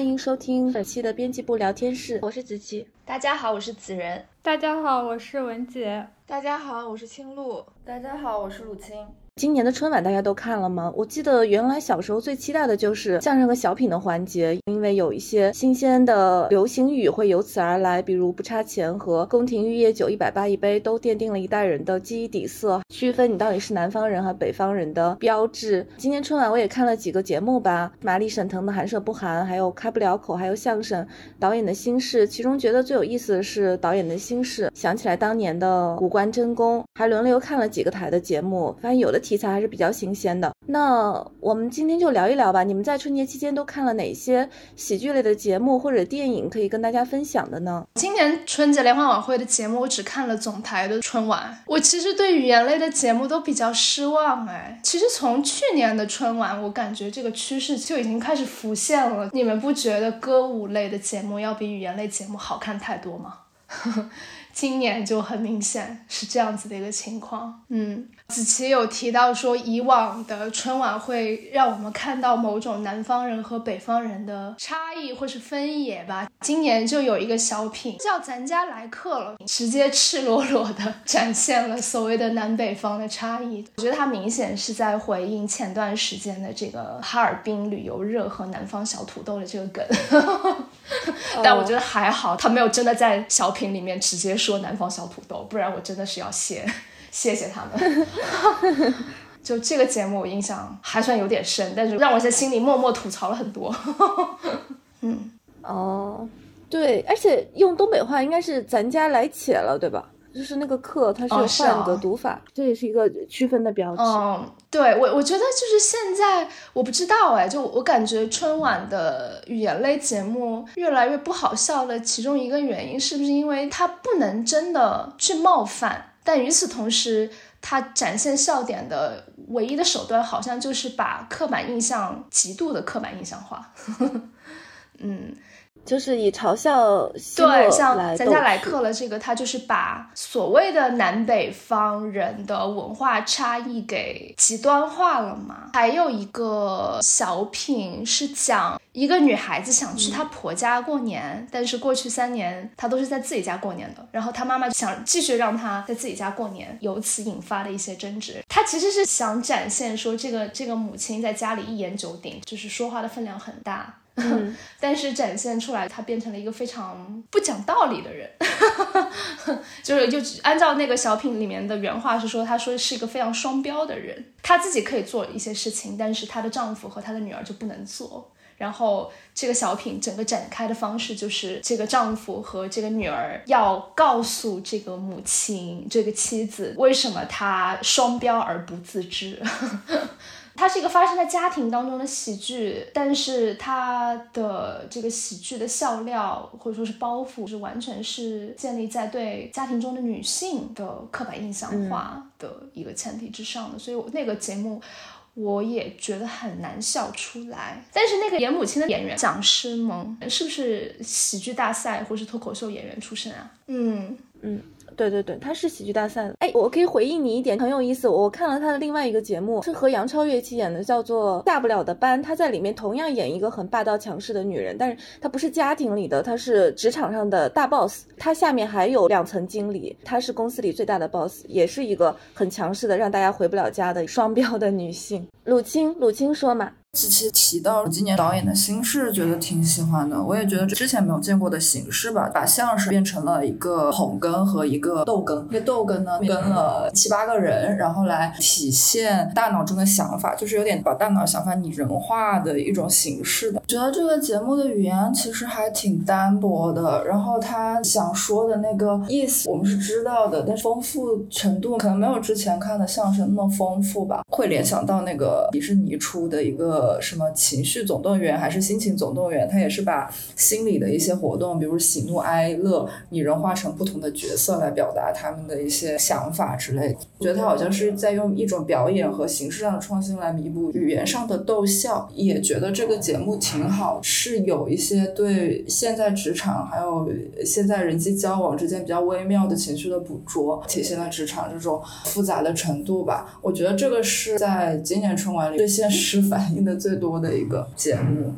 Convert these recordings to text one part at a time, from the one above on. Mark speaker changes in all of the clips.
Speaker 1: 欢迎收听本期的编辑部聊天室，我是子琪。
Speaker 2: 大家好，我是子仁。
Speaker 3: 大家好，我是文杰。
Speaker 4: 大家好，我是青露。
Speaker 5: 大家好，我是鲁青。
Speaker 1: 今年的春晚大家都看了吗？我记得原来小时候最期待的就是相声和小品的环节，因为有一些新鲜的流行语会由此而来，比如不差钱和宫廷玉液酒一百八一杯，都奠定了一代人的记忆底色，区分你到底是南方人和北方人的标志。今年春晚我也看了几个节目吧，马丽沈腾的寒舍不寒，还有开不了口，还有相声导演的心事。其中觉得最有意思的是导演的心事，想起来当年的五官真功，还轮流看了几个台的节目，发现有的题材还是比较新鲜的。那我们今天就聊一聊吧。你们在春节期间都看了哪些喜剧类的节目或者电影，可以跟大家分享的呢？
Speaker 2: 今年春节联欢晚会的节目，我只看了总台的春晚。我其实对语言类的节目都比较失望哎。其实从去年的春晚，我感觉这个趋势就已经开始浮现了。你们不觉得歌舞类的节目要比语言类节目好看太多吗？今年就很明显是这样子的一个情况。嗯。子琪有提到说，以往的春晚会让我们看到某种南方人和北方人的差异或是分野吧。今年就有一个小品叫《咱家来客了》，直接赤裸裸的 展现了所谓的南北方的差异。我觉得他明显是在回应前段时间的这个哈尔滨旅游热和南方小土豆的这个梗。但我觉得还好，他没有真的在小品里面直接说说南方小土豆，不然我真的是要谢。谢谢他们，就这个节目我印象还算有点深，但是让我在心里默默吐槽了很多。
Speaker 1: 嗯，哦，对，而且用东北话应该是咱家来且了，对吧？就是那个课，它是换个读法，这也是一个区分的标志。
Speaker 2: 嗯，对我我觉得就是现在我不知道哎，就我感觉春晚的语言类节目越来越不好笑了，其中一个原因是不是因为它不能真的去冒犯？但与此同时，它展现笑点的唯一的手段，好像就是把刻板印象极度的刻板印象化。嗯，
Speaker 1: 就是以嘲笑
Speaker 2: 对，像咱家来客了这个，他就是把所谓的南北方人的文化差异给极端化了嘛。还有一个小品是讲。一个女孩子想去她婆家过年，但是过去三年她都是在自己家过年的。然后她妈妈想继续让她在自己家过年，由此引发的一些争执。她其实是想展现说，这个这个母亲在家里一言九鼎，就是说话的分量很大。但是展现出来，她变成了一个非常不讲道理的人。就是就按照那个小品里面的原话是说，她说是一个非常双标的人。她自己可以做一些事情，但是她的丈夫和她的女儿就不能做。然后这个小品整个展开的方式就是，这个丈夫和这个女儿要告诉这个母亲、这个妻子，为什么她双标而不自知。它是一个发生在家庭当中的喜剧，但是它的这个喜剧的笑料或者说是包袱，是完全是建立在对家庭中的女性的刻板印象化的一个前提之上的。所以，我那个节目。我也觉得很难笑出来，但是那个演母亲的演员蒋诗萌是不是喜剧大赛或是脱口秀演员出身啊？
Speaker 1: 嗯嗯。对对对，他是喜剧大赛的。哎，我可以回应你一点，很有意思。我看了他的另外一个节目，是和杨超越一起演的，叫做《大不了的班》。他在里面同样演一个很霸道强势的女人，但是她不是家庭里的，她是职场上的大 boss。她下面还有两层经理，她是公司里最大的 boss，也是一个很强势的，让大家回不了家的双标的女性。鲁青，鲁青说嘛。
Speaker 5: 之前提到今年导演的心事，觉得挺喜欢的。我也觉得之前没有见过的形式吧，把相声变成了一个捧哏和一个逗哏。那逗哏呢，跟了七八个人，然后来体现大脑中的想法，就是有点把大脑想法拟人化的一种形式的。觉得这个节目的语言其实还挺单薄的，然后他想说的那个意思我们是知道的，但丰富程度可能没有之前看的相声那么丰富吧。会联想到那个迪士尼出的一个。呃，什么情绪总动员还是心情总动员？它也是把心理的一些活动，比如喜怒哀乐，拟人化成不同的角色来表达他们的一些想法之类的。我觉得他好像是在用一种表演和形式上的创新来弥补语言上的逗笑。也觉得这个节目挺好，是有一些对现在职场还有现在人际交往之间比较微妙的情绪的捕捉，体现了职场这种复杂的程度吧。我觉得这个是在今年春晚里对现实反映的。最多的一个节目。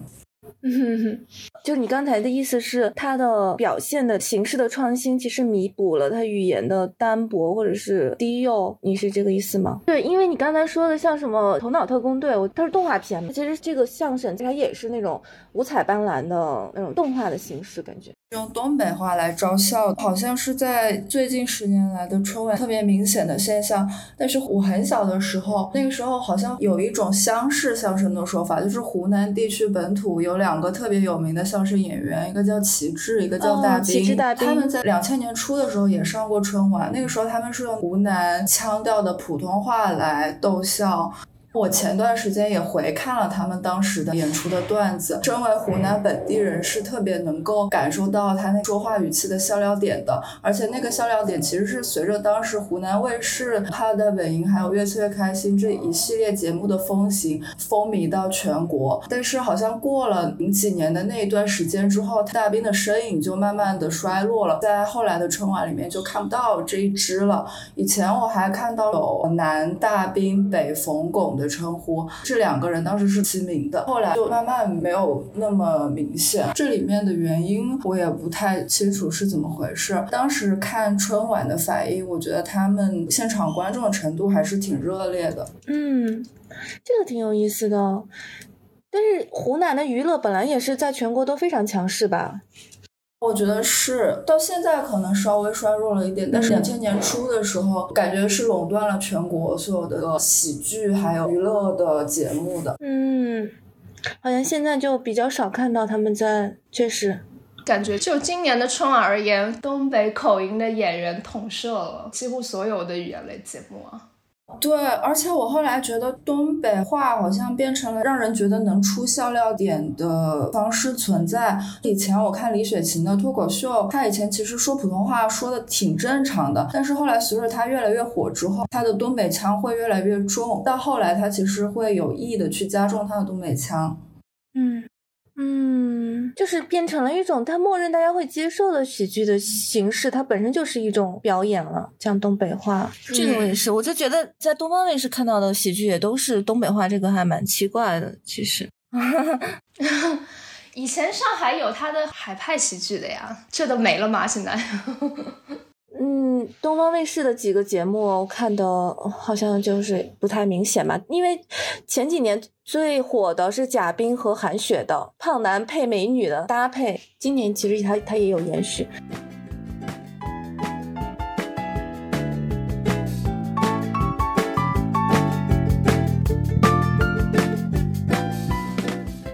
Speaker 1: 嗯，就你刚才的意思是，他的表现的形式的创新，其实弥补了他语言的单薄或者是低幼，你是这个意思吗？对，因为你刚才说的像什么《头脑特工队》，我它是动画片嘛，其实这个相声它也是那种五彩斑斓的那种动画的形式，感觉。
Speaker 5: 用东北话来招笑，好像是在最近十年来的春晚特别明显的现象。但是我很小的时候，那个时候好像有一种乡式相声的说法，就是湖南地区本土有两个特别有名的相声演员，一个叫齐志，一个叫大兵。他们在两千年初的时候也上过春晚，那个时候他们是用湖南腔调的普通话来逗笑。我前段时间也回看了他们当时的演出的段子。身为湖南本地人，是特别能够感受到他那说话语气的笑料点的。而且那个笑料点其实是随着当时湖南卫视《他的本营》还有《越催越开心》这一系列节目的风行，风靡到全国。但是好像过了零几年的那一段时间之后，大兵的身影就慢慢的衰落了，在后来的春晚里面就看不到这一支了。以前我还看到有南大兵、北冯巩。的的称呼，这两个人当时是齐名的，后来就慢慢没有那么明显。这里面的原因我也不太清楚是怎么回事。当时看春晚的反应，我觉得他们现场观众的程度还是挺热烈的。
Speaker 1: 嗯，这个挺有意思的。但是湖南的娱乐本来也是在全国都非常强势吧？
Speaker 5: 我觉得是，到现在可能稍微衰弱了一点，但是两千年初的时候，感觉是垄断了全国所有的喜剧还有娱乐的节目的。
Speaker 1: 嗯，好像现在就比较少看到他们在，确实，
Speaker 2: 感觉就今年的春晚而言，东北口音的演员统摄了几乎所有的语言类节目啊。
Speaker 5: 对，而且我后来觉得东北话好像变成了让人觉得能出笑料点的方式存在。以前我看李雪琴的脱口秀，她以前其实说普通话说的挺正常的，但是后来随着她越来越火之后，她的东北腔会越来越重，到后来她其实会有意的去加重她的东北腔。
Speaker 1: 嗯。嗯，就是变成了一种他默认大家会接受的喜剧的形式，它本身就是一种表演了，讲东北话。这个我也是，我就觉得在东方卫视看到的喜剧也都是东北话，这个还蛮奇怪的。其实，
Speaker 2: 以前上海有他的海派喜剧的呀，这都没了吗？现在？
Speaker 1: 嗯，东方卫视的几个节目我看的好像就是不太明显吧，因为前几年最火的是贾冰和韩雪的胖男配美女的搭配，今年其实他他也有延续。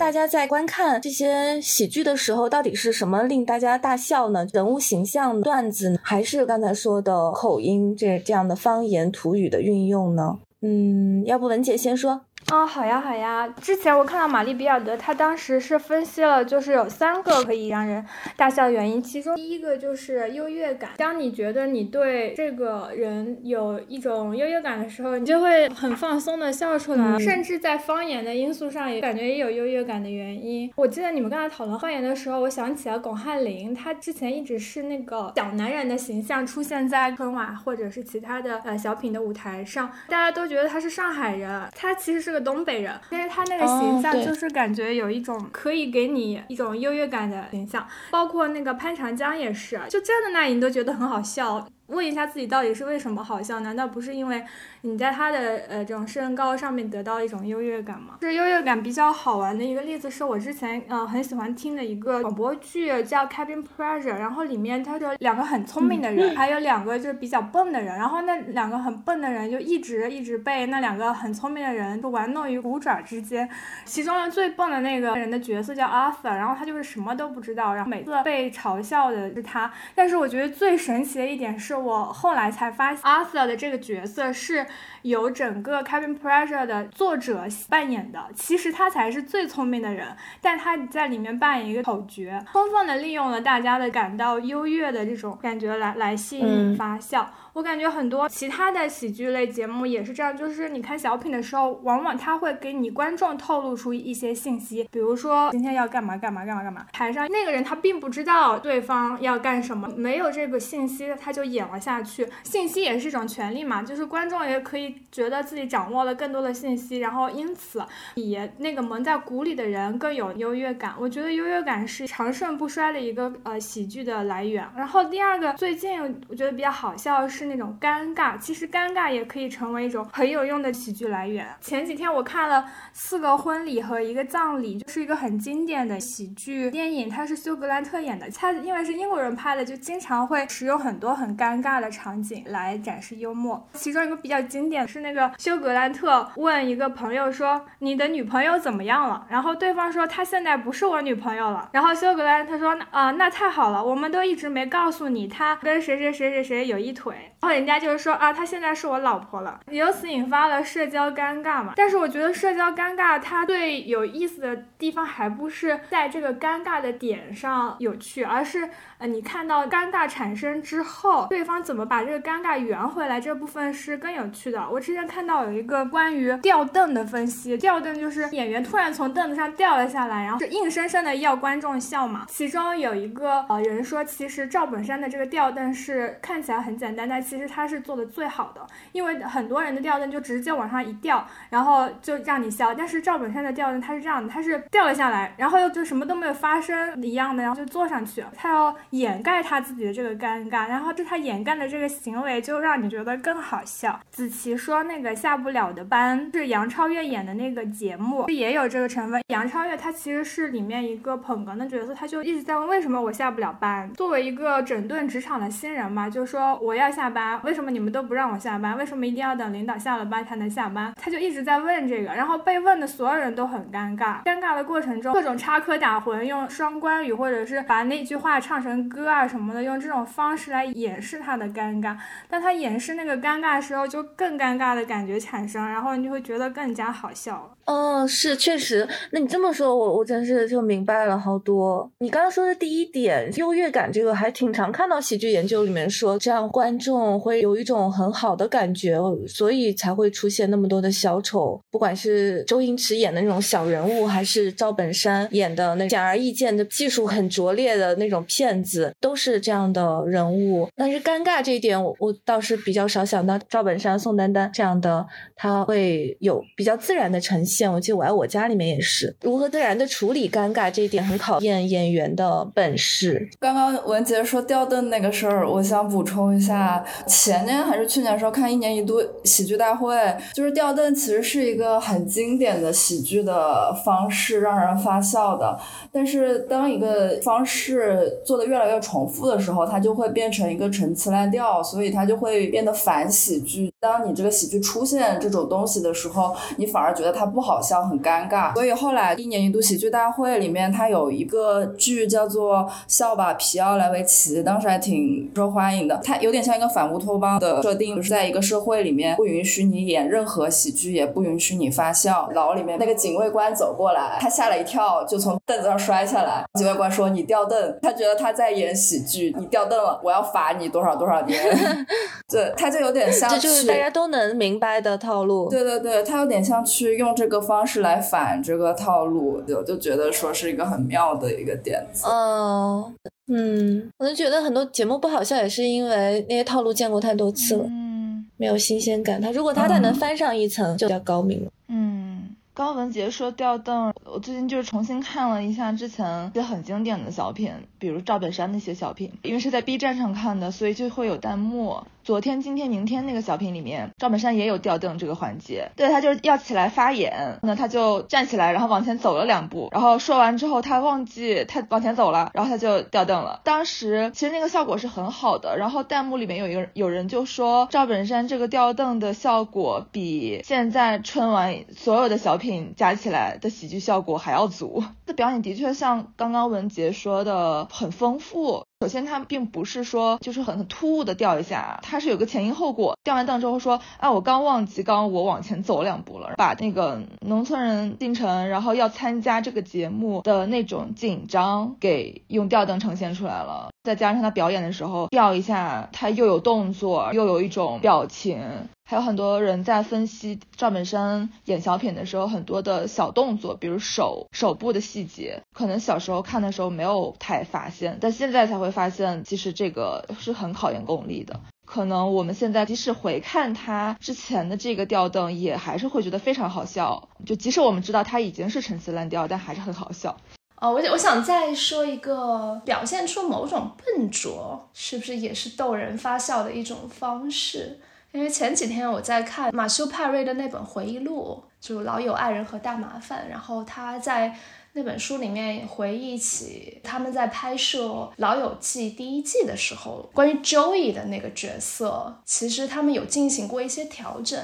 Speaker 1: 大家在观看这些喜剧的时候，到底是什么令大家大笑呢？人物形象、段子，还是刚才说的口音这这样的方言土语的运用呢？嗯，要不文姐先说。
Speaker 3: 啊，好呀，好呀。之前我看到玛丽比尔德，她当时是分析了，就是有三个可以让人大笑的原因。其中第一个就是优越感。当你觉得你对这个人有一种优越感的时候，你就会很放松的笑出来。甚至在方言的因素上，也感觉也有优越感的原因。我记得你们刚才讨论方言的时候，我想起了巩汉林，他之前一直是那个小男人的形象出现在春晚或者是其他的呃小品的舞台上，大家都觉得他是上海人，他其实是个。东北人，但是他那个形象就是感觉有一种可以给你一种优越感的形象，包括那个潘长江也是，就站在那里你都觉得很好笑。问一下自己到底是为什么好笑？难道不是因为你在他的呃这种身高上面得到一种优越感吗？是优越感比较好玩的一个例子，是我之前呃很喜欢听的一个广播剧叫《Cabin Pressure》，然后里面他就两个很聪明的人，还有两个就是比较笨的人，然后那两个很笨的人就一直一直被那两个很聪明的人就玩弄于股爪之间。其中的最笨的那个人的角色叫 Arthur，然后他就是什么都不知道，然后每次被嘲笑的是他。但是我觉得最神奇的一点是。我后来才发现，Arthur 的这个角色是由整个《Cabin Pressure》的作者扮演的。其实他才是最聪明的人，但他在里面扮演一个丑角，充分的利用了大家的感到优越的这种感觉来来吸引发笑。我感觉很多其他的喜剧类节目也是这样，就是你看小品的时候，往往他会给你观众透露出一些信息，比如说今天要干嘛干嘛干嘛干嘛，台上那个人他并不知道对方要干什么，没有这个信息他就演演了下去。信息也是一种权利嘛，就是观众也可以觉得自己掌握了更多的信息，然后因此比那个蒙在鼓里的人更有优越感。我觉得优越感是长盛不衰的一个呃喜剧的来源。然后第二个，最近我觉得比较好笑是那种尴尬，其实尴尬也可以成为一种很有用的喜剧来源。前几天我看了四个婚礼和一个葬礼，就是一个很经典的喜剧电影，它是休格兰特演的，他因为是英国人拍的，就经常会使用很多很尴尬的场景来展示幽默。其中一个比较经典是那个休格兰特问一个朋友说：“你的女朋友怎么样了？”然后对方说：“她现在不是我女朋友了。”然后休格兰特说：“啊，那太好了，我们都一直没告诉你，她跟谁谁谁谁谁有一腿。”然后人家就是说：“啊，她现在是我老婆了。”由此引发了社交尴尬嘛。但是我觉得社交尴尬它最有意思的地方还不是在这个尴尬的点上有趣，而是。呃，你看到尴尬产生之后，对方怎么把这个尴尬圆回来，这部分是更有趣的。我之前看到有一个关于吊凳的分析，吊凳就是演员突然从凳子上掉了下来，然后就硬生生的要观众笑嘛。其中有一个呃有人说，其实赵本山的这个吊凳是看起来很简单，但其实他是做的最好的，因为很多人的吊凳就直接往上一吊，然后就让你笑，但是赵本山的吊凳他是这样的，他是掉了下来，然后又就什么都没有发生一样的，然后就坐上去，他要。掩盖他自己的这个尴尬，然后就他掩盖的这个行为就让你觉得更好笑。子琪说那个下不了的班是杨超越演的那个节目，也有这个成分。杨超越她其实是里面一个捧哏的角色，她就一直在问为什么我下不了班。作为一个整顿职场的新人嘛，就说我要下班，为什么你们都不让我下班？为什么一定要等领导下了班才能下班？他就一直在问这个，然后被问的所有人都很尴尬。尴尬的过程中，各种插科打诨，用双关语，或者是把那句话唱成。歌啊什么的，用这种方式来掩饰他的尴尬，但他掩饰那个尴尬的时候，就更尴尴尬的感觉产生，然后你就会觉得更加好笑。
Speaker 1: 哦，是确实。那你这么说，我我真是就明白了好多。你刚刚说的第一点，优越感这个还挺常看到喜剧研究里面说，这样观众会有一种很好的感觉，所以才会出现那么多的小丑。不管是周星驰演的那种小人物，还是赵本山演的那显而易见的技术很拙劣的那种骗子，都是这样的人物。但是尴尬这一点，我我倒是比较少想到赵本山、宋丹丹这样的，他会有比较自然的呈现。我记得我爱我家里面也是如何自然的处理尴尬这一点很考验演员的本事。
Speaker 5: 刚刚文杰说吊凳那个事儿，我想补充一下，前年还是去年时候看一年一度喜剧大会，就是吊凳其实是一个很经典的喜剧的方式，让人发笑的。但是当一个方式做的越来越重复的时候，它就会变成一个陈词滥调，所以它就会变得反喜剧。当你这个喜剧出现这种东西的时候，你反而觉得它不好。好笑很尴尬，所以后来一年一度喜剧大会里面，他有一个剧叫做《笑吧皮奥莱维奇》，当时还挺受欢迎的。它有点像一个反乌托邦的设定，就是在一个社会里面不允许你演任何喜剧，也不允许你发笑。牢里面那个警卫官走过来，他吓了一跳，就从凳子上摔下来。警卫官说：“你掉凳。”他觉得他在演喜剧，你掉凳了，我要罚你多少多少年。对，他就有点像，
Speaker 1: 这就是大家都能明白的套路。
Speaker 5: 对对对，他有点像去用这个。方式来反这个套路，就就觉得说是一个很妙的一个点子。
Speaker 1: 嗯嗯，我就觉得很多节目不好笑，也是因为那些套路见过太多次了，嗯，没有新鲜感。他如果他再能翻上一层，就比较高明了。
Speaker 4: 嗯，刚文杰说吊凳，我最近就是重新看了一下之前一些很经典的小品，比如赵本山那些小品，因为是在 B 站上看的，所以就会有弹幕。昨天、今天、明天那个小品里面，赵本山也有吊凳这个环节。对他就是要起来发言，那他就站起来，然后往前走了两步，然后说完之后，他忘记他往前走了，然后他就吊凳了。当时其实那个效果是很好的，然后弹幕里面有一个有人就说赵本山这个吊凳的效果比现在春晚所有的小品加起来的喜剧效果还要足。这表演的确像刚刚文杰说的很丰富。首先，他并不是说就是很突兀的掉一下，他是有个前因后果。掉完凳之后说，啊，我刚忘记，刚我往前走两步了，把那个农村人进城，然后要参加这个节目的那种紧张给用吊灯呈现出来了。再加上他表演的时候掉一下，他又有动作，又有一种表情。还有很多人在分析赵本山演小品的时候，很多的小动作，比如手手部的细节，可能小时候看的时候没有太发现，但现在才会发现，其实这个是很考验功力的。可能我们现在即使回看他之前的这个吊灯，也还是会觉得非常好笑。就即使我们知道他已经是陈词滥调，但还是很好笑。
Speaker 2: 哦，我我想再说一个，表现出某种笨拙，是不是也是逗人发笑的一种方式？因为前几天我在看马修·帕瑞的那本回忆录，就《老友爱人和大麻烦》，然后他在。那本书里面回忆起他们在拍摄《老友记》第一季的时候，关于 Joey 的那个角色，其实他们有进行过一些调整。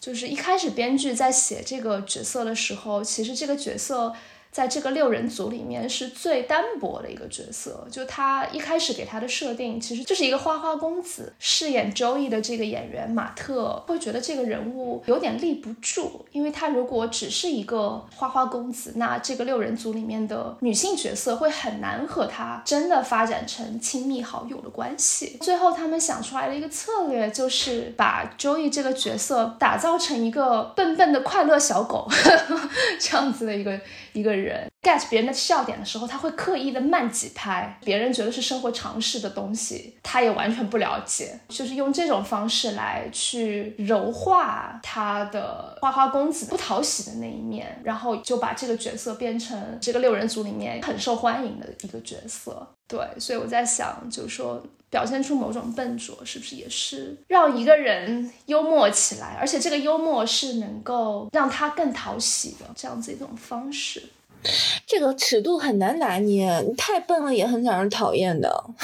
Speaker 2: 就是一开始编剧在写这个角色的时候，其实这个角色。在这个六人组里面是最单薄的一个角色，就他一开始给他的设定其实就是一个花花公子。饰演周易的这个演员马特会觉得这个人物有点立不住，因为他如果只是一个花花公子，那这个六人组里面的女性角色会很难和他真的发展成亲密好友的关系。最后他们想出来的一个策略就是把周易这个角色打造成一个笨笨的快乐小狗，这样子的一个一个人。get 别人的笑点的时候，他会刻意的慢几拍，别人觉得是生活常识的东西，他也完全不了解，就是用这种方式来去柔化他的花花公子不讨喜的那一面，然后就把这个角色变成这个六人组里面很受欢迎的一个角色。对，所以我在想，就是说表现出某种笨拙，是不是也是让一个人幽默起来，而且这个幽默是能够让他更讨喜的这样子一种方式。
Speaker 1: 这个尺度很难拿捏，你太笨了也很让人讨厌的。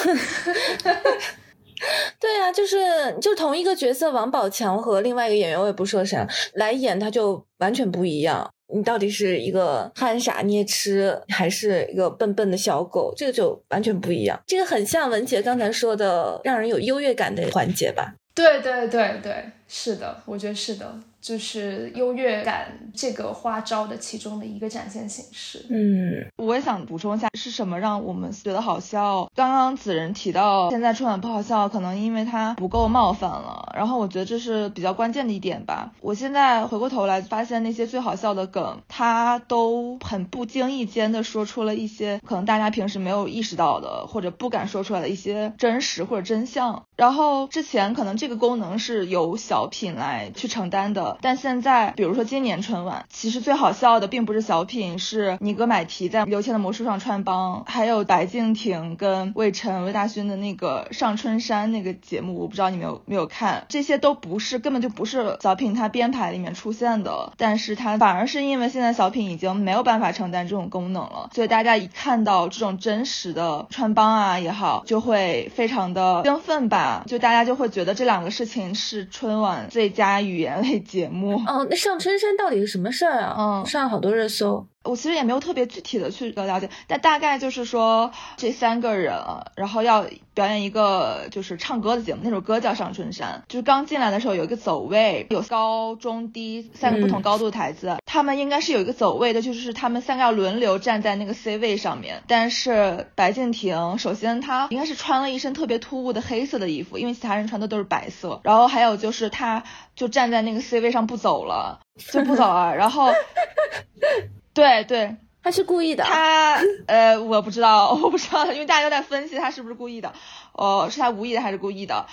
Speaker 1: 对啊，就是就同一个角色，王宝强和另外一个演员，我也不说啥来演，他就完全不一样。你到底是一个憨傻捏痴，还是一个笨笨的小狗？这个就完全不一样。这个很像文杰刚才说的，让人有优越感的环节吧？
Speaker 2: 对对对对，是的，我觉得是的。就是优越感这个花招的其中的一个展现形式。
Speaker 1: 嗯，
Speaker 4: 我也想补充一下，是什么让我们觉得好笑？刚刚子仁提到现在春晚不好笑，可能因为它不够冒犯了。然后我觉得这是比较关键的一点吧。我现在回过头来发现，那些最好笑的梗，它都很不经意间的说出了一些可能大家平时没有意识到的，或者不敢说出来的一些真实或者真相。然后之前可能这个功能是由小品来去承担的。但现在，比如说今年春晚，其实最好笑的并不是小品，是尼格买提在刘谦的魔术上穿帮，还有白敬亭跟魏晨、魏大勋的那个上春山那个节目，我不知道你们有没有看，这些都不是，根本就不是小品它编排里面出现的，但是它反而是因为现在小品已经没有办法承担这种功能了，所以大家一看到这种真实的穿帮啊也好，就会非常的兴奋吧，就大家就会觉得这两个事情是春晚最佳语言类节。节目
Speaker 1: 哦，那上春山到底是什么事儿啊？
Speaker 4: 嗯，
Speaker 1: 上了好多热搜。
Speaker 4: 我其实也没有特别具体的去了解，但大概就是说这三个人，然后要表演一个就是唱歌的节目，那首歌叫《上春山》。就是刚进来的时候有一个走位，有高中低三个不同高度的台子，他们应该是有一个走位的，就是他们三个要轮流站在那个 C 位上面。但是白敬亭首先他应该是穿了一身特别突兀的黑色的衣服，因为其他人穿的都是白色。然后还有就是他就站在那个 C 位上不走了，就不走了，然后。对对，
Speaker 1: 他是故意的。
Speaker 4: 他呃，我不知道，我不知道，因为大家都在分析他是不是故意的。哦，是他无意的还是故意的？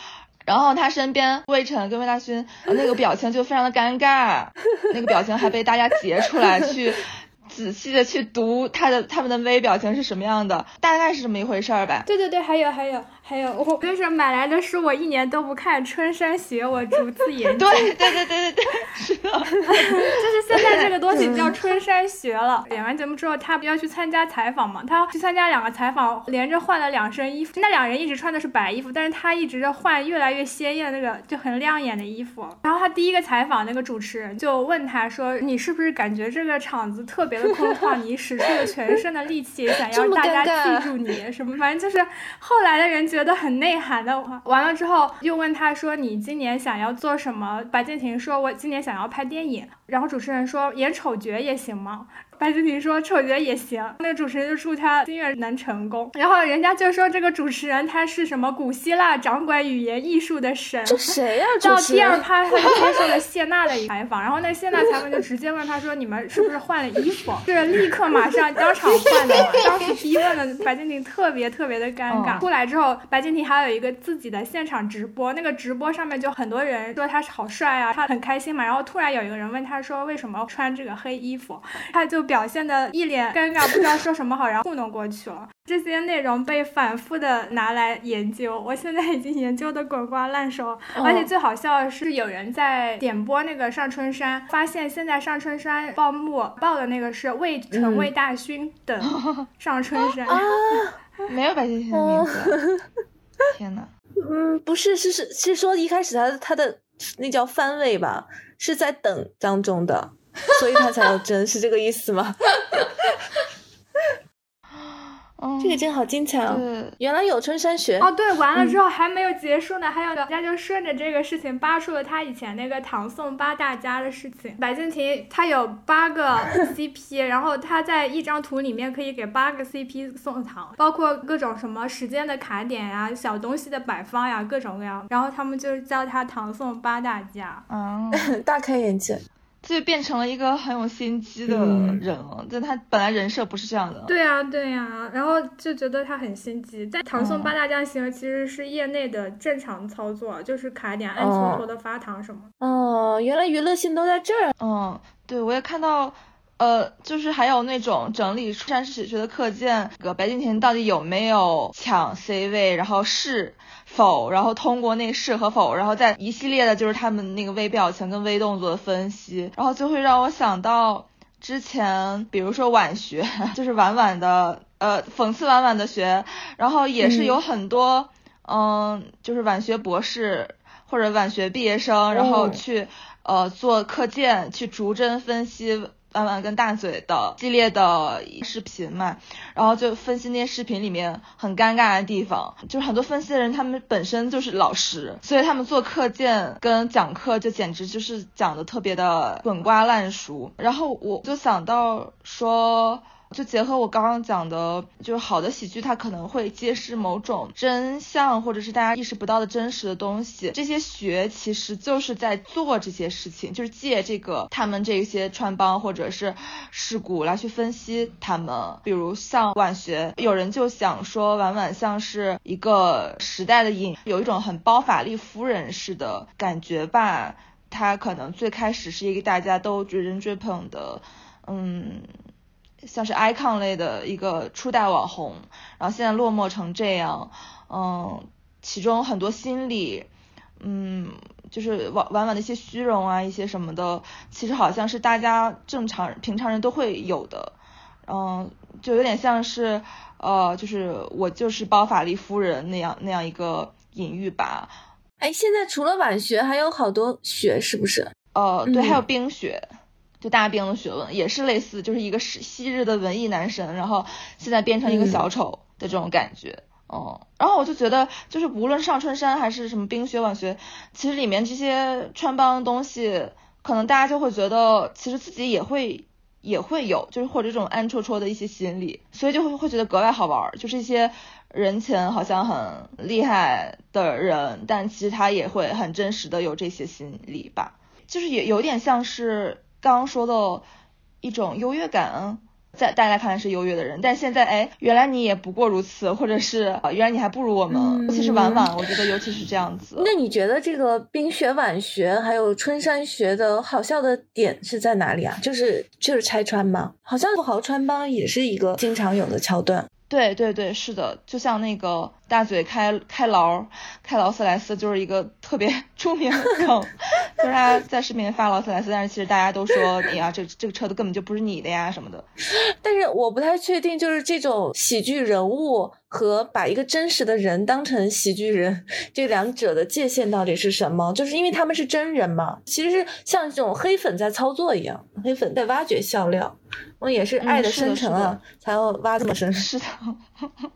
Speaker 4: 然后他身边魏晨跟魏大勋那个表情就非常的尴尬，那个表情还被大家截出来去。仔细的去读他的他们的微表情是什么样的，大概是这么一回事儿吧。
Speaker 3: 对对对，还有还有还有，我就是买来的书，我一年都不看，春山学我逐字 研
Speaker 4: 究。对对对对对对，是的，
Speaker 3: 就是现在这个东西叫春山学了。演完节目之后，他不要去参加采访嘛？他去参加两个采访，连着换了两身衣服。那两人一直穿的是白衣服，但是他一直在换越来越鲜艳那个就很亮眼的衣服。然后他第一个采访那个主持人就问他说：“你是不是感觉这个场子特别？”的空旷，你使出了全身的力气，想要大家记住你什么？反正就是后来的人觉觉得很内涵的话，完了之后又问他说：“你今年想要做什么？”白敬亭说：“我今年想要拍电影。”然后主持人说：“演丑角也行吗？”白敬亭说丑角也行，那个主持人就祝他心愿能成功。然后人家就说这个主持人他是什么古希腊掌管语言艺术的神。
Speaker 1: 这谁呀？
Speaker 3: 到第二趴他就接受了谢娜的采访，然后那谢娜采访就直接问他说：“你们是不是换了衣服？”是立刻马上当场换的。当时逼问的白敬亭特别特别的尴尬。出来之后，白敬亭还有一个自己的现场直播，那个直播上面就很多人说他好帅啊，他很开心嘛。然后突然有一个人问他说：“为什么穿这个黑衣服？”他就表现的一脸尴尬，不知道说什么好，然后糊弄过去了。这些内容被反复的拿来研究，我现在已经研究的滚瓜烂熟。而且最好笑的是，有人在点播那个上春山，发现现在上春山报幕报的那个是魏晨魏大勋等 上春山啊，
Speaker 4: 没有白敬亭的名字。天哪，
Speaker 1: 嗯，不是，是是是说一开始他他的那叫番位吧，是在等当中的。所以他才要争，是这个意思吗？这个真好精彩哦！原来有春山学
Speaker 3: 哦，对，完了之后还没有结束呢，还有人家就顺着这个事情扒出了他以前那个唐宋八大家的事情。白敬亭他有八个 CP，然后他在一张图里面可以给八个 CP 送糖，包括各种什么时间的卡点呀、小东西的摆放呀，各种各样。然后他们就叫他唐宋八大家，
Speaker 4: 嗯，
Speaker 1: 大开眼界。
Speaker 4: 就变成了一个很有心机的人了，就他本来人设不是这样的。
Speaker 3: 对呀，对呀，然后就觉得他很心机。在唐宋八大家行其实是业内的正常操作，就是卡点暗搓搓的发糖什么。
Speaker 1: 哦，原来娱乐性都在这儿。
Speaker 4: 嗯，对，我也看到，呃，就是还有那种整理出山史学的课件，个白敬亭到底有没有抢 C 位，然后是。否，然后通过那是和否，然后再一系列的就是他们那个微表情跟微动作的分析，然后就会让我想到之前，比如说晚学，就是晚晚的，呃，讽刺晚晚的学，然后也是有很多，嗯，就是晚学博士或者晚学毕业生，然后去，呃，做课件去逐帧分析。弯弯跟大嘴的系列的视频嘛，然后就分析那些视频里面很尴尬的地方，就是很多分析的人他们本身就是老师，所以他们做课件跟讲课就简直就是讲的特别的滚瓜烂熟，然后我就想到说。就结合我刚刚讲的，就是好的喜剧，它可能会揭示某种真相，或者是大家意识不到的真实的东西。这些学其实就是在做这些事情，就是借这个他们这些穿帮或者是事故来去分析他们。比如像晚学，有人就想说晚晚像是一个时代的影，有一种很包法利夫人式的感觉吧。他可能最开始是一个大家都追人追捧的，嗯。像是 icon 类的一个初代网红，然后现在落寞成这样，嗯，其中很多心理，嗯，就是往往往的一些虚荣啊，一些什么的，其实好像是大家正常平常人都会有的，嗯，就有点像是，呃，就是我就是包法利夫人那样那样一个隐喻吧。
Speaker 1: 哎，现在除了晚学，还有好多学，是不是？
Speaker 4: 呃，对，还有冰雪。就大兵的学问也是类似，就是一个是昔日的文艺男神，然后现在变成一个小丑的这种感觉，嗯，然后我就觉得，就是无论上春山还是什么冰雪晚学，其实里面这些穿帮的东西，可能大家就会觉得，其实自己也会也会有，就是或者这种暗戳戳的一些心理，所以就会会觉得格外好玩，就是一些人前好像很厉害的人，但其实他也会很真实的有这些心理吧，就是也有点像是。刚刚说的一种优越感，在大家看来是优越的人，但现在哎，原来你也不过如此，或者是啊原来你还不如我们。尤其是婉婉，我觉得尤其是这样子。
Speaker 1: 那你觉得这个冰雪晚学还有春山学的好笑的点是在哪里啊？就是就是拆穿吗？好像富豪穿帮也是一个经常有的桥段。
Speaker 4: 对对对，是的，就像那个大嘴开开劳开劳斯莱斯，就是一个特别 出名的梗，就是他在视频发劳斯莱斯，但是其实大家都说，哎呀，这这个车子根本就不是你的呀什么的。
Speaker 1: 但是我不太确定，就是这种喜剧人物。和把一个真实的人当成喜剧人，这两者的界限到底是什么？就是因为他们是真人嘛，其实是像这种黑粉在操作一样，黑粉在挖掘笑料。我也是爱的深沉啊，才要挖这么深。
Speaker 4: 是的，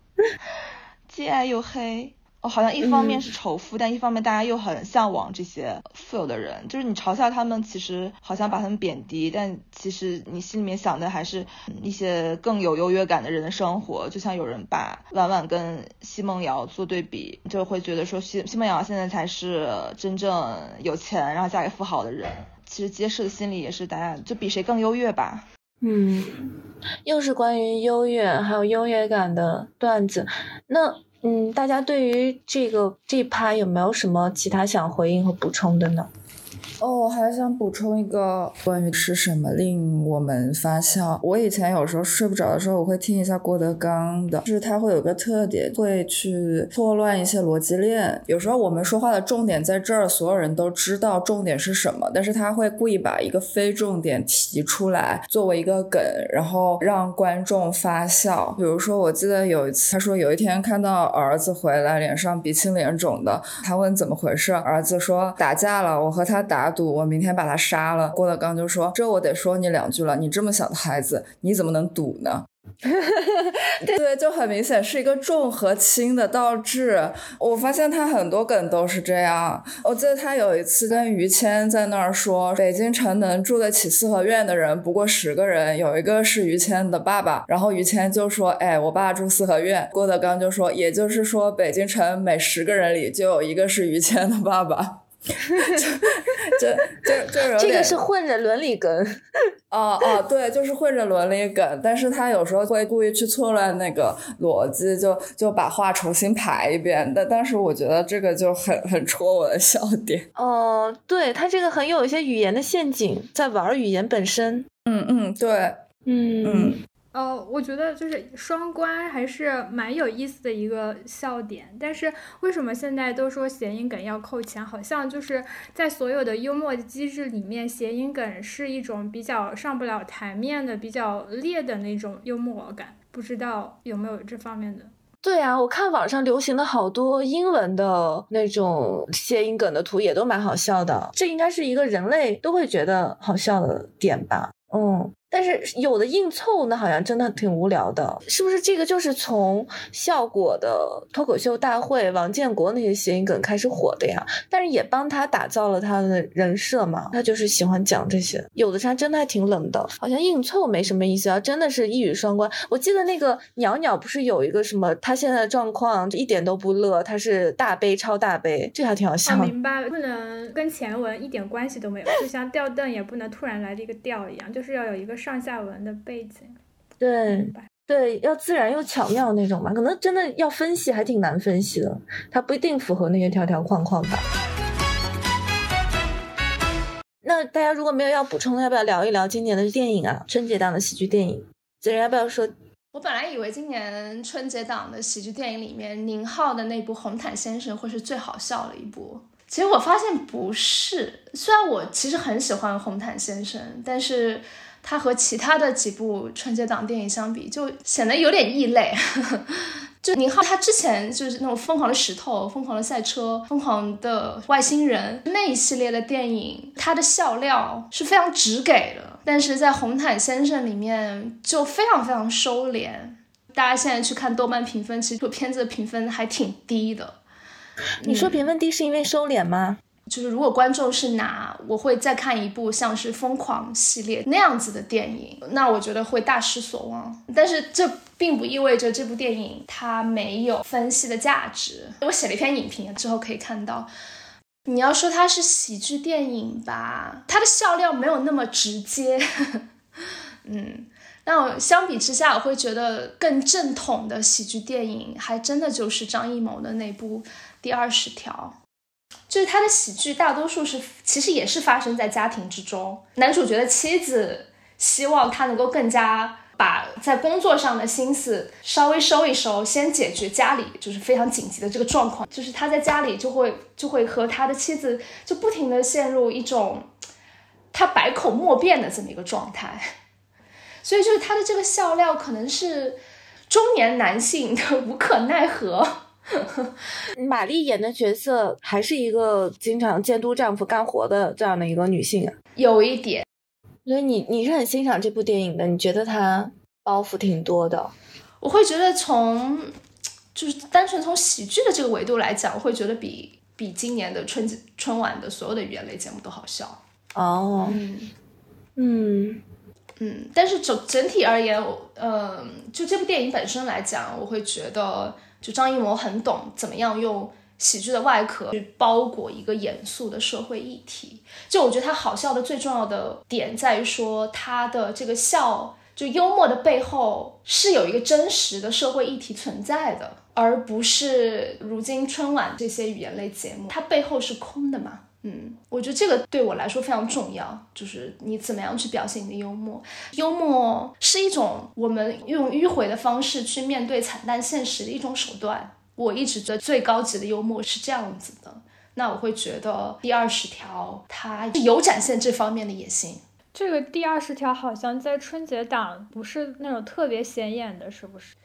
Speaker 4: 既爱又黑。好像一方面是仇富，但一方面大家又很向往这些富有的人。就是你嘲笑他们，其实好像把他们贬低，但其实你心里面想的还是一些更有优越感的人的生活。就像有人把婉婉跟奚梦瑶做对比，就会觉得说奚奚梦瑶现在才是真正有钱，然后嫁给富豪的人。其实揭示的心理也是大家就比谁更优越吧。
Speaker 1: 嗯，又是关于优越还有优越感的段子。那嗯，大家对于这个这一趴有没有什么其他想回应和补充的呢？
Speaker 5: 哦，我还想补充一个关于吃什么令我们发笑。我以前有时候睡不着的时候，我会听一下郭德纲的，就是他会有个特点，会去错乱一些逻辑链。有时候我们说话的重点在这儿，所有人都知道重点是什么，但是他会故意把一个非重点提出来，作为一个梗，然后让观众发笑。比如说，我记得有一次，他说有一天看到儿子回来，脸上鼻青脸肿的，他问怎么回事，儿子说打架了，我和他打。打赌我明天把他杀了，郭德纲就说：“这我得说你两句了，你这么小的孩子，你怎么能赌呢？” 对，就很明显是一个重和轻的倒置。我发现他很多梗都是这样。我记得他有一次跟于谦在那儿说，北京城能住得起四合院的人不过十个人，有一个是于谦的爸爸。然后于谦就说：“哎，我爸住四合院。”郭德纲就说：“也就是说，北京城每十个人里就有一个是于谦的爸爸。” 就就就
Speaker 1: 这个是混着伦理梗，
Speaker 5: 哦哦，对，就是混着伦理梗，但是他有时候会故意去错乱那个逻辑，就就把话重新排一遍。但但是我觉得这个就很很戳我的笑点。
Speaker 1: 哦，对他这个很有一些语言的陷阱，在玩语言本身。
Speaker 5: 嗯嗯，对，
Speaker 1: 嗯
Speaker 5: 嗯。
Speaker 3: 呃，我觉得就是双关还是蛮有意思的一个笑点，但是为什么现在都说谐音梗要扣钱？好像就是在所有的幽默机制里面，谐音梗是一种比较上不了台面的、比较烈的那种幽默感。不知道有没有这方面的？
Speaker 1: 对啊，我看网上流行的好多英文的那种谐音梗的图，也都蛮好笑的。这应该是一个人类都会觉得好笑的点吧？嗯。但是有的硬凑那好像真的挺无聊的，是不是？这个就是从效果的脱口秀大会、王建国那些谐音梗开始火的呀。但是也帮他打造了他的人设嘛。他就是喜欢讲这些，有的他真的还挺冷的，好像硬凑没什么意思啊。真的是一语双关。我记得那个鸟鸟不是有一个什么，他现在的状况一点都不乐，他是大悲超大悲，这还挺好笑。
Speaker 3: 明白，不能跟前文一点关系都没有，就像吊凳也不能突然来的一个吊一样，就是要有一个。上下文的背景，
Speaker 1: 对对，要自然又巧妙那种吧。可能真的要分析，还挺难分析的。它不一定符合那些条条框框吧。那大家如果没有要补充的，要不要聊一聊今年的电影啊？春节档的喜剧电影，子人要不要说？
Speaker 2: 我本来以为今年春节档的喜剧电影里面，宁浩的那部《红毯先生》会是最好笑的一部。其实我发现不是。虽然我其实很喜欢《红毯先生》，但是。它和其他的几部春节档电影相比，就显得有点异类。就宁浩他之前就是那种疯狂的石头、疯狂的赛车、疯狂的外星人那一系列的电影，他的笑料是非常直给的。但是在《红毯先生》里面就非常非常收敛。大家现在去看豆瓣评分，其实这片子的评分还挺低的。
Speaker 1: 你说评分低是因为收敛吗？
Speaker 2: 就是如果观众是拿我会再看一部像是《疯狂》系列那样子的电影，那我觉得会大失所望。但是这并不意味着这部电影它没有分析的价值。我写了一篇影评之后可以看到，你要说它是喜剧电影吧，它的笑料没有那么直接。嗯，那我相比之下，我会觉得更正统的喜剧电影还真的就是张艺谋的那部《第二十条》。就是他的喜剧，大多数是其实也是发生在家庭之中。男主角的妻子希望他能够更加把在工作上的心思稍微收一收，先解决家里就是非常紧急的这个状况。就是他在家里就会就会和他的妻子就不停的陷入一种他百口莫辩的这么一个状态。所以就是他的这个笑料可能是中年男性的无可奈何。
Speaker 1: 玛丽演的角色还是一个经常监督丈夫干活的这样的一个女性，啊
Speaker 2: 有一点。
Speaker 1: 所以你你是很欣赏这部电影的？你觉得她包袱挺多的？
Speaker 2: 我会觉得从就就是单纯从喜剧的这个维度来讲，我会觉得比比今年的春春晚的所有的语言类节目都好笑。
Speaker 1: 哦，
Speaker 2: 嗯
Speaker 1: 嗯
Speaker 2: 嗯，但是整整体而言，我呃，就这部电影本身来讲，我会觉得就张艺谋很懂怎么样用喜剧的外壳去包裹一个严肃的社会议题。就我觉得他好笑的最重要的点在于说，他的这个笑，就幽默的背后是有一个真实的社会议题存在的，而不是如今春晚这些语言类节目，它背后是空的嘛。嗯，我觉得这个对我来说非常重要，就是你怎么样去表现你的幽默。幽默是一种我们用迂回的方式去面对惨淡现实的一种手段。我一直觉得最高级的幽默是这样子的。那我会觉得第二十条它有展现这方面的野心。
Speaker 3: 这个第二十条好像在春节档不是那种特别显眼的，是不是？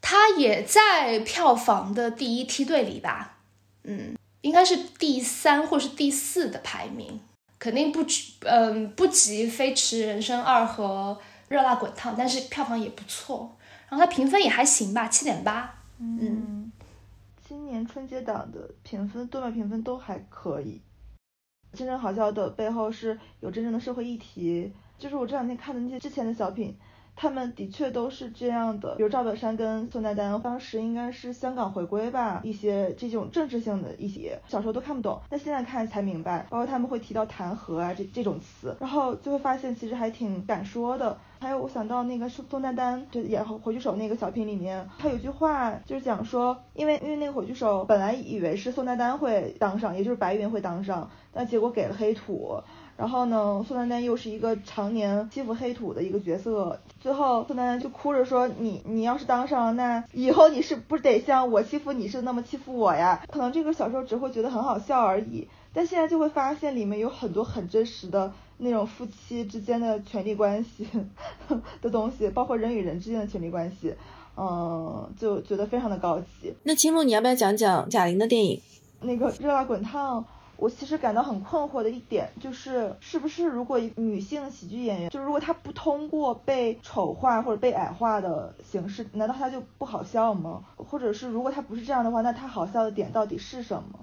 Speaker 2: 它也在票房的第一梯队里吧？嗯。应该是第三或是第四的排名，肯定不止，嗯，不及《飞驰人生二》和《热辣滚烫》，但是票房也不错。然后它评分也还行吧，七点八。
Speaker 4: 嗯，今年春节档的评分，豆瓣评分都还可以。真正好笑的背后是有真正的社会议题，就是我这两天看的那些之前的小品。他们的确都是这样的，比如赵本山跟宋丹丹，当时应该是香港回归吧，一些这种政治性的一些，小时候都看不懂，但现在看才明白，包括他们会提到弹劾啊这这种词，然后就会发现其实还挺敢说的。还有我想到那个宋宋丹丹就演火炬手那个小品里面，他有句话就是讲说，因为因为那个火炬手本来以为是宋丹丹会当上，也就是白云会当上，但结果给了黑土。然后呢，宋丹丹又是一个常年欺负黑土的一个角色，最后宋丹丹就哭着说：“你你要是当上了，那以后你是不是得像我欺负你似的那么欺负我呀？”可能这个小时候只会觉得很好笑而已，但现在就会发现里面有很多很真实的那种夫妻之间的权利关系 的东西，包括人与人之间的权利关系，嗯，就觉得非常的高级。
Speaker 1: 那青鹿，你要不要讲讲贾玲的电影？
Speaker 4: 那个热辣滚烫。我其实感到很困惑的一点就是，是不是如果女性喜剧演员，就是如果她不通过被丑化或者被矮化的形式，难道她就不好笑吗？或者是如果她不是这样的话，那她好笑的点到底是什么？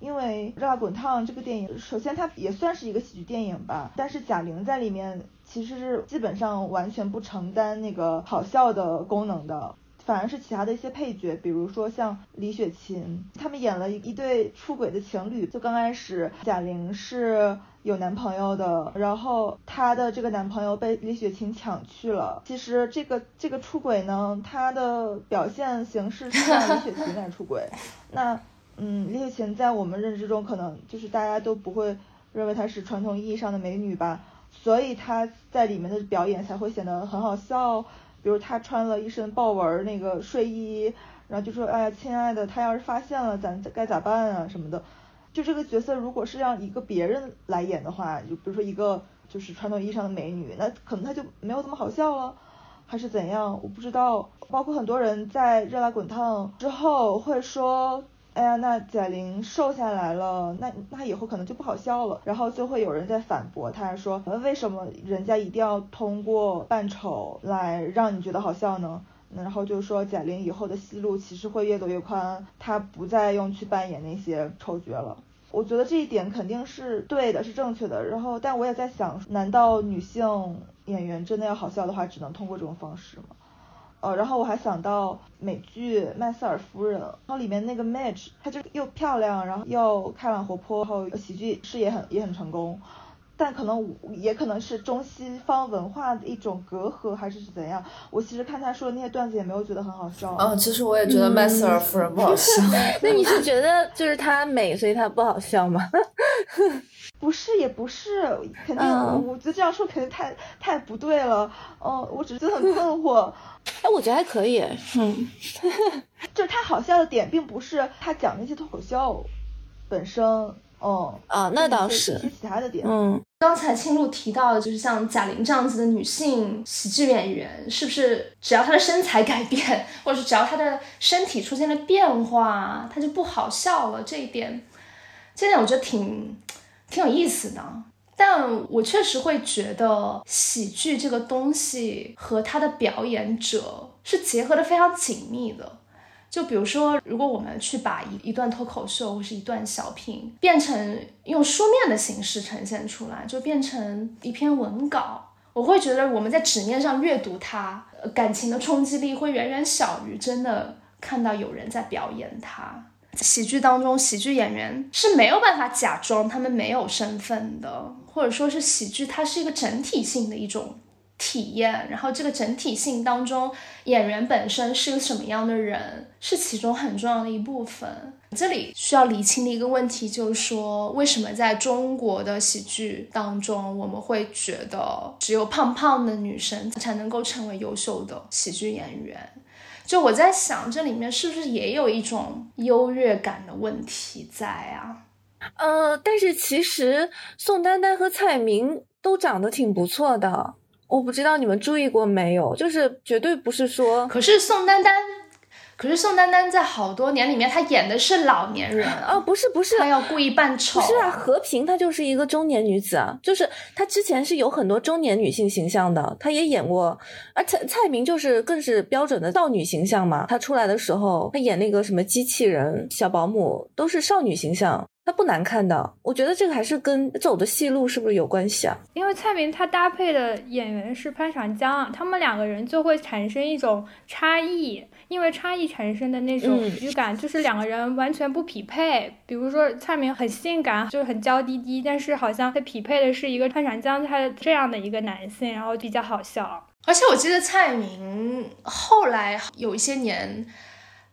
Speaker 4: 因为《热辣滚烫》这个电影，首先它也算是一个喜剧电影吧，但是贾玲在里面其实是基本上完全不承担那个好笑的功能的。反而是其他的一些配角，比如说像李雪琴，他们演了一对出轨的情侣。就刚开始贾玲是有男朋友的，然后她的这个男朋友被李雪琴抢去了。其实这个这个出轨呢，他的表现形式是让李雪琴来出轨。那嗯，李雪琴在我们认知中可能就是大家都不会认为她是传统意义上的美女吧，所以她在里面的表演才会显得很好笑。比如他穿了一身豹纹那个睡衣，然后就说：“哎呀，亲爱的，他要是发现了，咱该咋办啊？什么的。”就这个角色，如果是让一个别人来演的话，就比如说一个就是传统意义上的美女，那可能他就没有这么好笑了，还是怎样？我不知道。包括很多人在热辣滚烫之后会说。哎呀，那贾玲瘦下来了，那那以后可能就不好笑了。然后就会有人在反驳他，说为什么人家一定要通过扮丑来让你觉得好笑呢？然后就说贾玲以后的戏路其实会越走越宽，她不再用去扮演那些丑角了。我觉得这一点肯定是对的，是正确的。然后，但我也在想，难道女性演员真的要好笑的话，只能通过这种方式吗？呃，然后我还想到美剧《麦瑟尔夫人》，然后里面那个 Madge，她就又漂亮，然后又开朗活泼，然后喜剧事业很也很成功，但可能也可能是中西方文化的一种隔阂，还是是怎样？我其实看他说的那些段子也没有觉得很好笑。
Speaker 5: 嗯，其实我也觉得麦瑟尔夫人不好笑。
Speaker 1: 那你是觉得就是她美，所以她不好笑吗？
Speaker 4: 不是，也不是，肯定，我觉得这样说肯定太太不对了。嗯，我只是觉得很困惑。
Speaker 1: 哎，我觉得还可以。嗯，
Speaker 4: 就是他好笑的点，并不是他讲那些脱口秀本身。哦
Speaker 1: 啊，那倒是。
Speaker 4: 其他的点。
Speaker 1: 嗯，
Speaker 2: 刚才青露提到的，就是像贾玲这样子的女性喜剧演员，是不是只要她的身材改变，或者是只要她的身体出现了变化，她就不好笑了？这一点，这点我觉得挺。挺有意思的，但我确实会觉得喜剧这个东西和他的表演者是结合的非常紧密的。就比如说，如果我们去把一一段脱口秀或是一段小品变成用书面的形式呈现出来，就变成一篇文稿，我会觉得我们在纸面上阅读它，感情的冲击力会远远小于真的看到有人在表演它。喜剧当中，喜剧演员是没有办法假装他们没有身份的，或者说是喜剧它是一个整体性的一种。体验，然后这个整体性当中，演员本身是个什么样的人，是其中很重要的一部分。这里需要理清的一个问题就是说，为什么在中国的喜剧当中，我们会觉得只有胖胖的女生才能够成为优秀的喜剧演员？就我在想，这里面是不是也有一种优越感的问题在啊？
Speaker 1: 呃，但是其实宋丹丹和蔡明都长得挺不错的。我不知道你们注意过没有，就是绝对不是说。
Speaker 2: 可是宋丹丹，可是宋丹丹在好多年里面，她演的是老年人
Speaker 1: 啊，不是不是，
Speaker 2: 她要故意扮丑。
Speaker 1: 不是啊，和平她就是一个中年女子啊，就是她之前是有很多中年女性形象的，她也演过。而蔡蔡明就是更是标准的少女形象嘛，她出来的时候，她演那个什么机器人、小保姆，都是少女形象。他不难看的，我觉得这个还是跟走的戏路是不是有关系啊？
Speaker 3: 因为蔡明他搭配的演员是潘长江，他们两个人就会产生一种差异，因为差异产生的那种喜剧感，就是两个人完全不匹配。比如说蔡明很性感，就是很娇滴滴，但是好像他匹配的是一个潘长江他这样的一个男性，然后比较好笑。
Speaker 2: 而且我记得蔡明后来有一些年，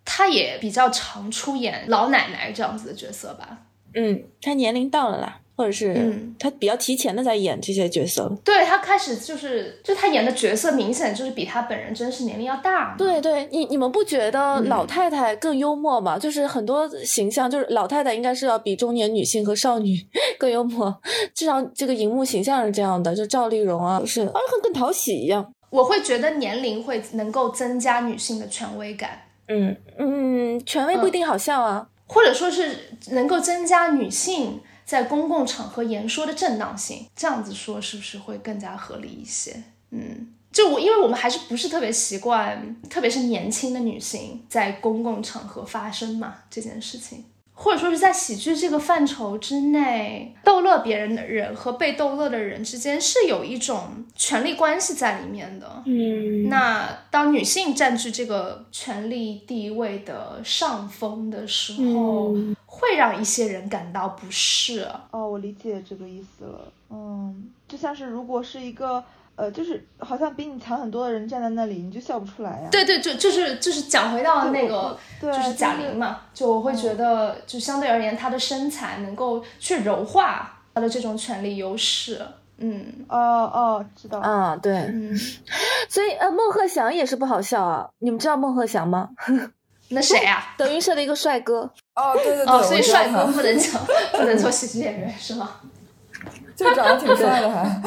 Speaker 2: 他也比较常出演老奶奶这样子的角色吧。
Speaker 1: 嗯，他年龄到了啦，或者是他比较提前的在演这些角色。
Speaker 2: 对他开始就是，就他演的角色明显就是比他本人真实年龄要大。
Speaker 1: 对对，你你们不觉得老太太更幽默吗？就是很多形象，就是老太太应该是要比中年女性和少女 更幽默，至少这个荧幕形象是这样的。就赵丽蓉啊，是而且更讨喜一样。
Speaker 2: 我会觉得年龄会能够增加女性的权威感。
Speaker 1: 嗯嗯，权威不一定好笑啊。
Speaker 2: 或者说是能够增加女性在公共场合言说的正当性，这样子说是不是会更加合理一些？嗯，就我，因为我们还是不是特别习惯，特别是年轻的女性在公共场合发声嘛这件事情。或者说是在喜剧这个范畴之内，逗乐别人的人和被逗乐的人之间是有一种权力关系在里面的。
Speaker 1: 嗯，
Speaker 2: 那当女性占据这个权力地位的上风的时候，会让一些人感到不适。
Speaker 4: 哦，我理解这个意思了。嗯，就像是如果是一个。呃，就是好像比你强很多的人站在那里，你就笑不出来呀。
Speaker 2: 对对，就就是就是讲回到那个，就是贾玲嘛，就我会觉得，就相对而言，她的身材能够去柔化她的这种权力优势。嗯，
Speaker 4: 哦哦，知道。
Speaker 1: 啊，对。
Speaker 2: 嗯，
Speaker 1: 所以呃，孟鹤祥也是不好笑啊。你们知道孟鹤祥吗？
Speaker 2: 那谁啊？
Speaker 1: 德云社的一个帅哥。
Speaker 5: 哦，对对对。哦，
Speaker 2: 所以帅哥不能讲，不能做喜剧演员是吗？
Speaker 5: 就长得挺帅的还。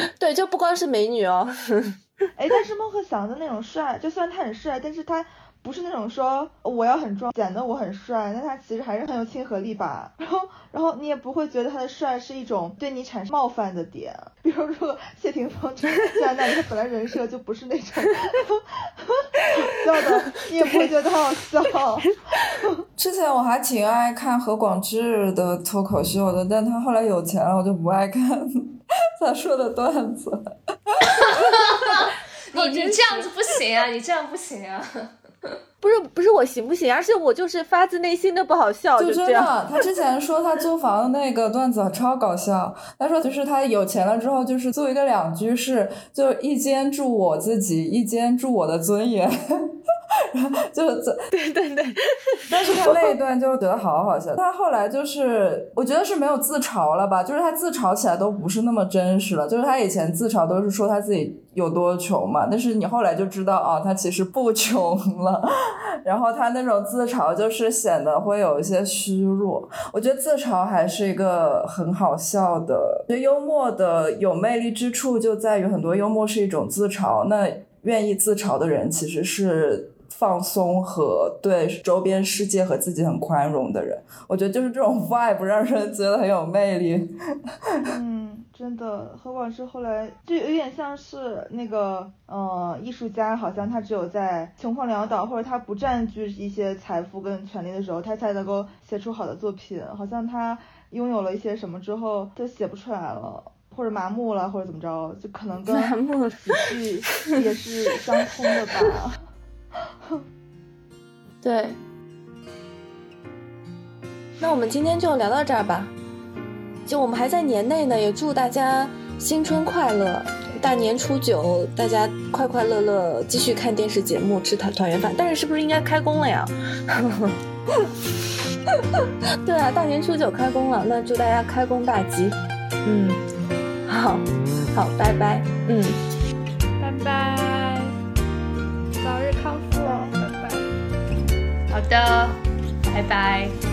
Speaker 1: 对，就不光是美女哦。
Speaker 4: 哎，但是孟鹤祥的那种帅，就虽然他很帅，但是他不是那种说我要很装，显得我很帅，但他其实还是很有亲和力吧。然后，然后你也不会觉得他的帅是一种对你产生冒犯的点。比如说 谢霆锋站在那里，他本来人设就不是那种 笑的，你也不会觉得他好笑。
Speaker 5: 之前我还挺爱看何广智的脱口秀的，但他后来有钱了，我就不爱看。他说的段子，
Speaker 2: 你你这样子不行啊！你这样不行啊！
Speaker 1: 不是不是我行不行，而是我就是发自内心的不好笑，就
Speaker 5: 真的。他之前说他租房的那个段子超搞笑，他说就是他有钱了之后，就是租一个两居室，就一间住我自己，一间住我的尊严。然 后就这，
Speaker 1: 对对对，
Speaker 5: 但是他那一段就觉得好好笑。他后来就是，我觉得是没有自嘲了吧，就是他自嘲起来都不是那么真实了。就是他以前自嘲都是说他自己有多穷嘛，但是你后来就知道啊，他其实不穷了。然后他那种自嘲就是显得会有一些虚弱。我觉得自嘲还是一个很好笑的，觉得幽默的有魅力之处就在于很多幽默是一种自嘲。那愿意自嘲的人其实是。放松和对周边世界和自己很宽容的人，我觉得就是这种 vibe 让人觉得很有魅力。
Speaker 4: 嗯，真的，何广智后来就有点像是那个，呃，艺术家，好像他只有在穷困潦倒或者他不占据一些财富跟权利的时候，他才能够写出好的作品。好像他拥有了一些什么之后，就写不出来了，或者麻木了，或者怎么着，就可能跟喜剧也是相通的吧。
Speaker 1: 哼 对。那我们今天就聊到这儿吧。就我们还在年内呢，也祝大家新春快乐，大年初九大家快快乐乐继续看电视节目，吃团团圆饭。但是是不是应该开工了呀？对啊，大年初九开工了，那祝大家开工大吉。嗯，好，好，拜拜。嗯，
Speaker 2: 拜拜。好的，拜拜。